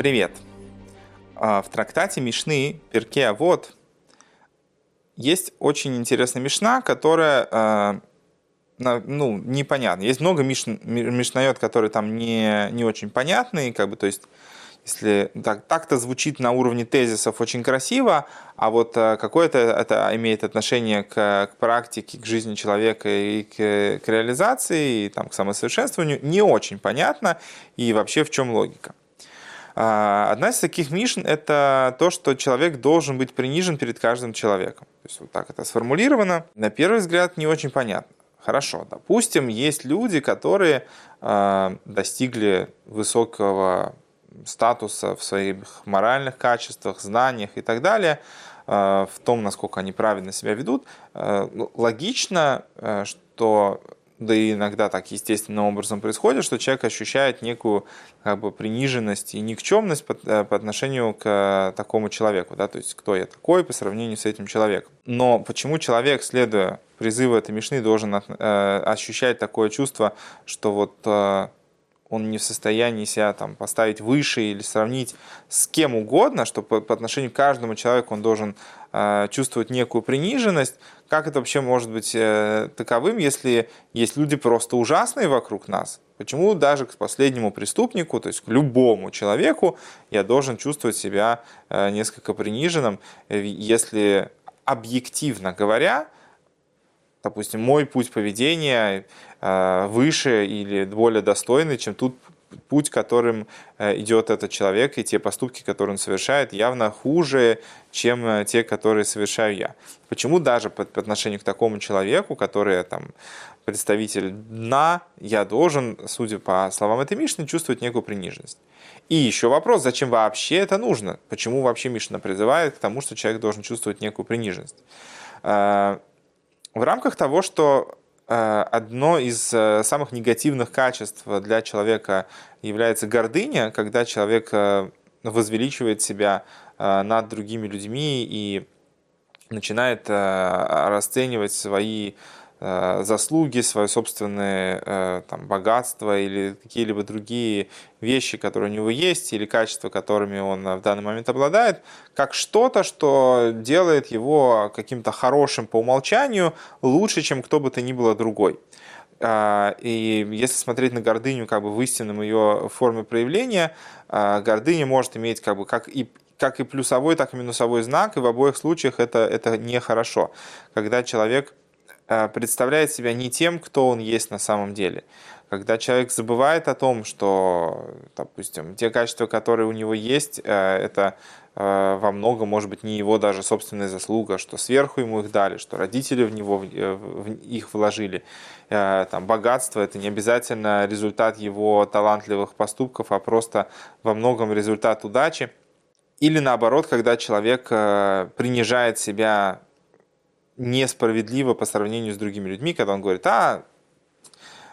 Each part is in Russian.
Привет! А, в трактате Мишны Перке а вот есть очень интересная Мишна, которая а, ну, непонятна. Есть много мишн, мишнает, которые там не, не очень понятные, как бы, то есть если так, так-то звучит на уровне тезисов очень красиво, а вот какое-то это имеет отношение к, к практике, к жизни человека и к, к реализации, и там, к самосовершенствованию, не очень понятно, и вообще в чем логика. А, одна из таких мишен – это то, что человек должен быть принижен перед каждым человеком. То есть вот так это сформулировано. На первый взгляд не очень понятно. Хорошо, допустим, есть люди, которые а, достигли высокого статуса в своих моральных качествах, знаниях и так далее, а, в том, насколько они правильно себя ведут, ну, логично, что да и иногда так естественным образом происходит, что человек ощущает некую как бы, приниженность и никчемность по, э, по отношению к такому человеку, да, то есть кто я такой по сравнению с этим человеком. Но почему человек, следуя призыву этой Мишны, должен э, ощущать такое чувство, что вот э, он не в состоянии себя там, поставить выше или сравнить с кем угодно, что по, по отношению к каждому человеку он должен э, чувствовать некую приниженность, как это вообще может быть э, таковым, если есть люди просто ужасные вокруг нас? Почему даже к последнему преступнику, то есть к любому человеку, я должен чувствовать себя э, несколько приниженным, э, если объективно говоря, допустим, мой путь поведения выше или более достойный, чем тут путь, которым э, идет этот человек, и те поступки, которые он совершает, явно хуже, чем э, те, которые совершаю я. Почему даже по, отношению к такому человеку, который там представитель дна, я должен, судя по словам этой Мишны, чувствовать некую приниженность. И еще вопрос, зачем вообще это нужно? Почему вообще Мишна призывает к тому, что человек должен чувствовать некую приниженность? В рамках того, что э, одно из э, самых негативных качеств для человека является гордыня, когда человек э, возвеличивает себя над другими людьми и начинает расценивать свои Э, заслуги, свое собственное э, там, богатство или какие-либо другие вещи, которые у него есть, или качества, которыми он в данный момент обладает, как что-то, что делает его каким-то хорошим по умолчанию, лучше, чем кто бы то ни было другой. И если смотреть на гордыню как бы в истинном ее форме проявления, гордыня может иметь как бы как и как и плюсовой, так и минусовой знак, и в обоих случаях это, это нехорошо. Когда человек Э, представляет себя не тем, кто он есть на самом деле. Когда человек забывает о том, что, допустим, те качества, которые у него есть, э, это э, во многом, может быть, не его даже собственная заслуга, что сверху ему их дали, что родители в него в их вложили. Там, богатство – это не обязательно результат его талантливых поступков, а просто во многом результат удачи. Или наоборот, когда человек принижает себя несправедливо по сравнению с другими людьми, когда он говорит, а,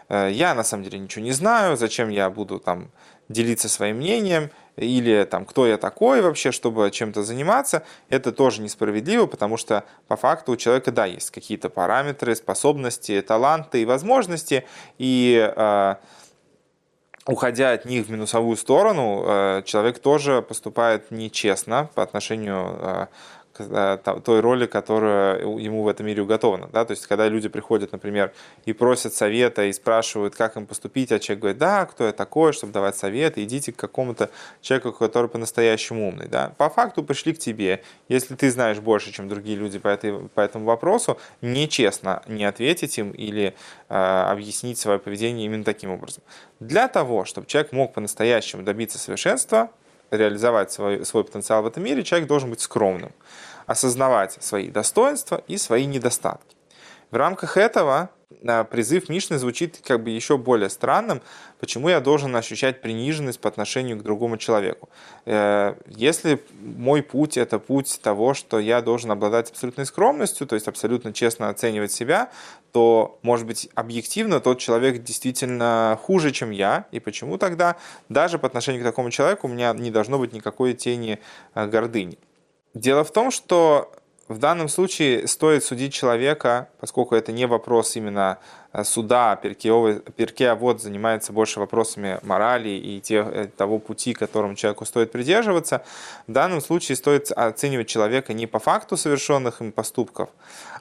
э, я на самом деле ничего не знаю, зачем я буду там делиться своим мнением, или там, кто я такой вообще, чтобы чем-то заниматься, это тоже несправедливо, потому что по факту у человека, да, есть какие-то параметры, способности, таланты и возможности, и э, уходя от них в минусовую сторону, э, человек тоже поступает нечестно по отношению э, той роли, которая ему в этом мире уготована. Да? То есть, когда люди приходят, например, и просят совета, и спрашивают, как им поступить, а человек говорит, да, кто я такой, чтобы давать советы, идите к какому-то человеку, который по-настоящему умный. Да? По факту пришли к тебе. Если ты знаешь больше, чем другие люди по, этой, по этому вопросу, нечестно не ответить им или э, объяснить свое поведение именно таким образом. Для того, чтобы человек мог по-настоящему добиться совершенства, реализовать свой, свой потенциал в этом мире, человек должен быть скромным осознавать свои достоинства и свои недостатки. В рамках этого призыв Мишны звучит как бы еще более странным, почему я должен ощущать приниженность по отношению к другому человеку. Э, если мой путь – это путь того, что я должен обладать абсолютной скромностью, то есть абсолютно честно оценивать себя, то, может быть, объективно тот человек действительно хуже, чем я, и почему тогда даже по отношению к такому человеку у меня не должно быть никакой тени э, гордыни. Дело в том, что в данном случае стоит судить человека, поскольку это не вопрос именно э, суда, Перке вот занимается больше вопросами морали и тех, э, того пути, которому человеку стоит придерживаться. В данном случае стоит оценивать человека не по факту совершенных им поступков,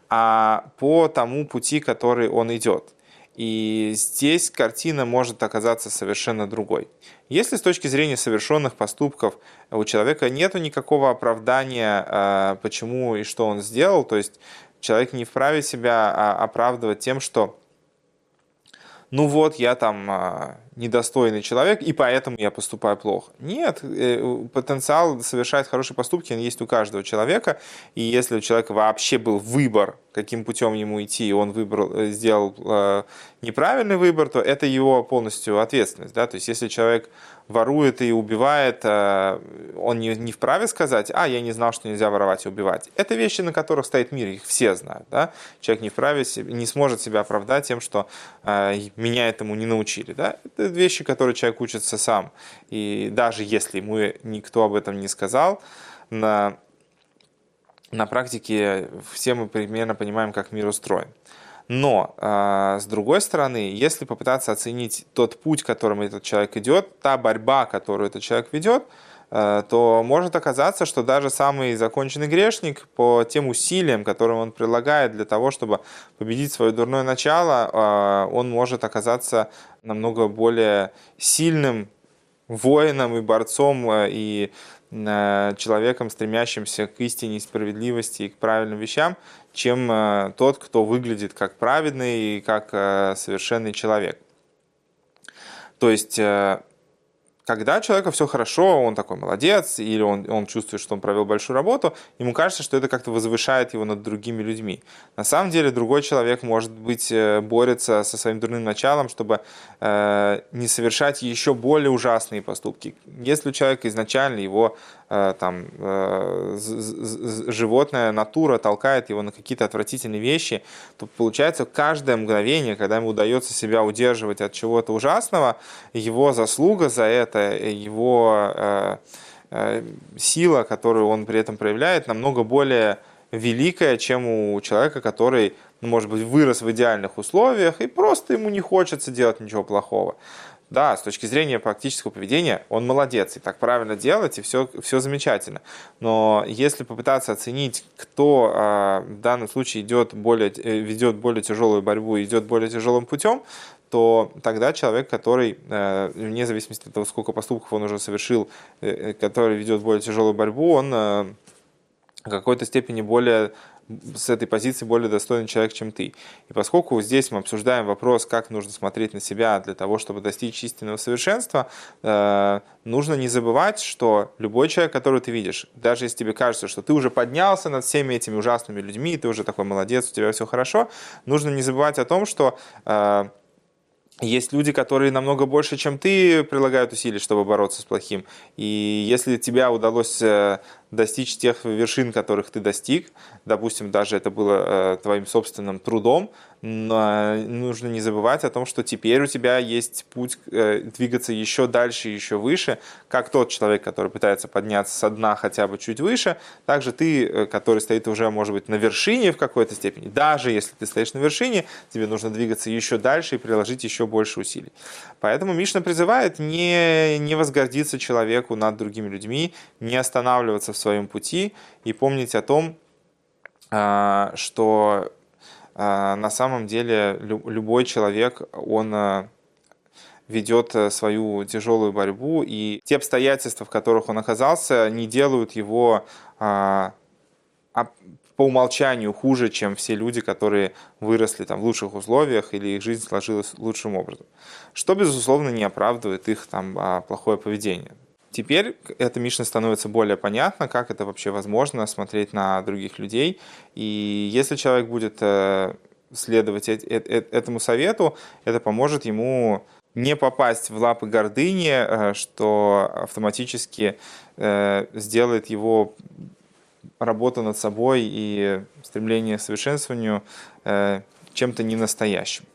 а по тому пути, который он идет. И здесь картина может оказаться совершенно другой. Если с точки зрения совершенных поступков у человека нет никакого оправдания, а, почему и что он сделал, то есть человек не вправе себя а, оправдывать тем, что ну вот, я там а, недостойный человек, и поэтому я поступаю плохо. Нет, э, потенциал совершать хорошие поступки, он есть у каждого человека, и если у человека вообще был выбор, каким путем ему идти, и он выбрал, э, сделал э, неправильный выбор, то это его полностью ответственность. Да? То есть если человек ворует и убивает, он не, вправе сказать, а, я не знал, что нельзя воровать и убивать. Это вещи, на которых стоит мир, их все знают. Да? Человек не вправе, не сможет себя оправдать тем, что меня этому не научили. Да? Это вещи, которые человек учится сам. И даже если ему никто об этом не сказал, на, на практике все мы примерно понимаем, как мир устроен. Но, э, с другой стороны, если попытаться оценить тот путь, которым этот человек идет, та борьба, которую этот человек ведет, то может оказаться, что даже самый законченный грешник по тем усилиям, которые он прилагает для того, чтобы победить свое дурное начало, э, он может оказаться намного более сильным воином и борцом и человеком, стремящимся к истине, справедливости и к правильным вещам, чем э, тот, кто выглядит как праведный и как э, совершенный человек. То есть э, когда человека все хорошо, он такой молодец, или он, он чувствует, что он провел большую работу, ему кажется, что это как-то возвышает его над другими людьми. На самом деле другой человек, может быть, э, борется со своим дурным началом, чтобы э, не совершать еще более ужасные поступки. Если у человека изначально его Э, там, э, животная натура толкает его на какие-то отвратительные вещи, то получается каждое мгновение, когда ему удается себя удерживать от чего-то ужасного, его заслуга за это, его э, сила, которую он при этом проявляет, намного более великая, чем у человека, который, ну, может быть, вырос в идеальных условиях и просто ему не хочется делать ничего плохого. Да, с точки зрения практического поведения он молодец, и так правильно делать, и все, все замечательно. Но если попытаться оценить, кто э, в данном случае идет более, э, ведет более тяжелую борьбу и идет более тяжелым путем, то тогда человек, который, э, вне зависимости от того, сколько поступков он уже совершил, э, который ведет более тяжелую борьбу, он э, в какой-то степени более с этой позиции более достойный человек, чем ты. И поскольку здесь мы обсуждаем вопрос, как нужно смотреть на себя для того, чтобы достичь истинного совершенства, э, нужно не забывать, что любой человек, которого ты видишь, даже если тебе кажется, что ты уже поднялся над всеми этими ужасными людьми, ты уже такой молодец, у тебя все хорошо, нужно не забывать о том, что э, есть люди, которые намного больше, чем ты, прилагают усилий, чтобы бороться с плохим. И если тебе удалось э, достичь тех вершин, которых ты достиг, допустим, даже это было э, твоим собственным трудом, но нужно не забывать о том, что теперь у тебя есть путь э, двигаться еще дальше, еще выше, как тот человек, который пытается подняться со дна хотя бы чуть выше, также ты, э, который стоит уже, может быть, на вершине в какой-то степени, даже если ты стоишь на вершине, тебе нужно двигаться еще дальше и приложить еще больше усилий. Поэтому Мишна призывает не, не возгордиться человеку над другими людьми, не останавливаться в своем пути и помнить о том, а, что а, на самом деле любой человек, он а, ведет свою тяжелую борьбу, и те обстоятельства, в которых он оказался, не делают его по умолчанию хуже, чем все люди, которые выросли там в лучших условиях или их жизнь сложилась лучшим образом. Что, безусловно, не оправдывает их там плохое поведение. Теперь эта Мишна становится более понятно, как это вообще возможно, смотреть на других людей. И если человек будет э, следовать этому совету, это поможет ему не попасть в лапы гордыни, э, что автоматически э, сделает его работу над собой и стремление к совершенствованию чем-то ненастоящим.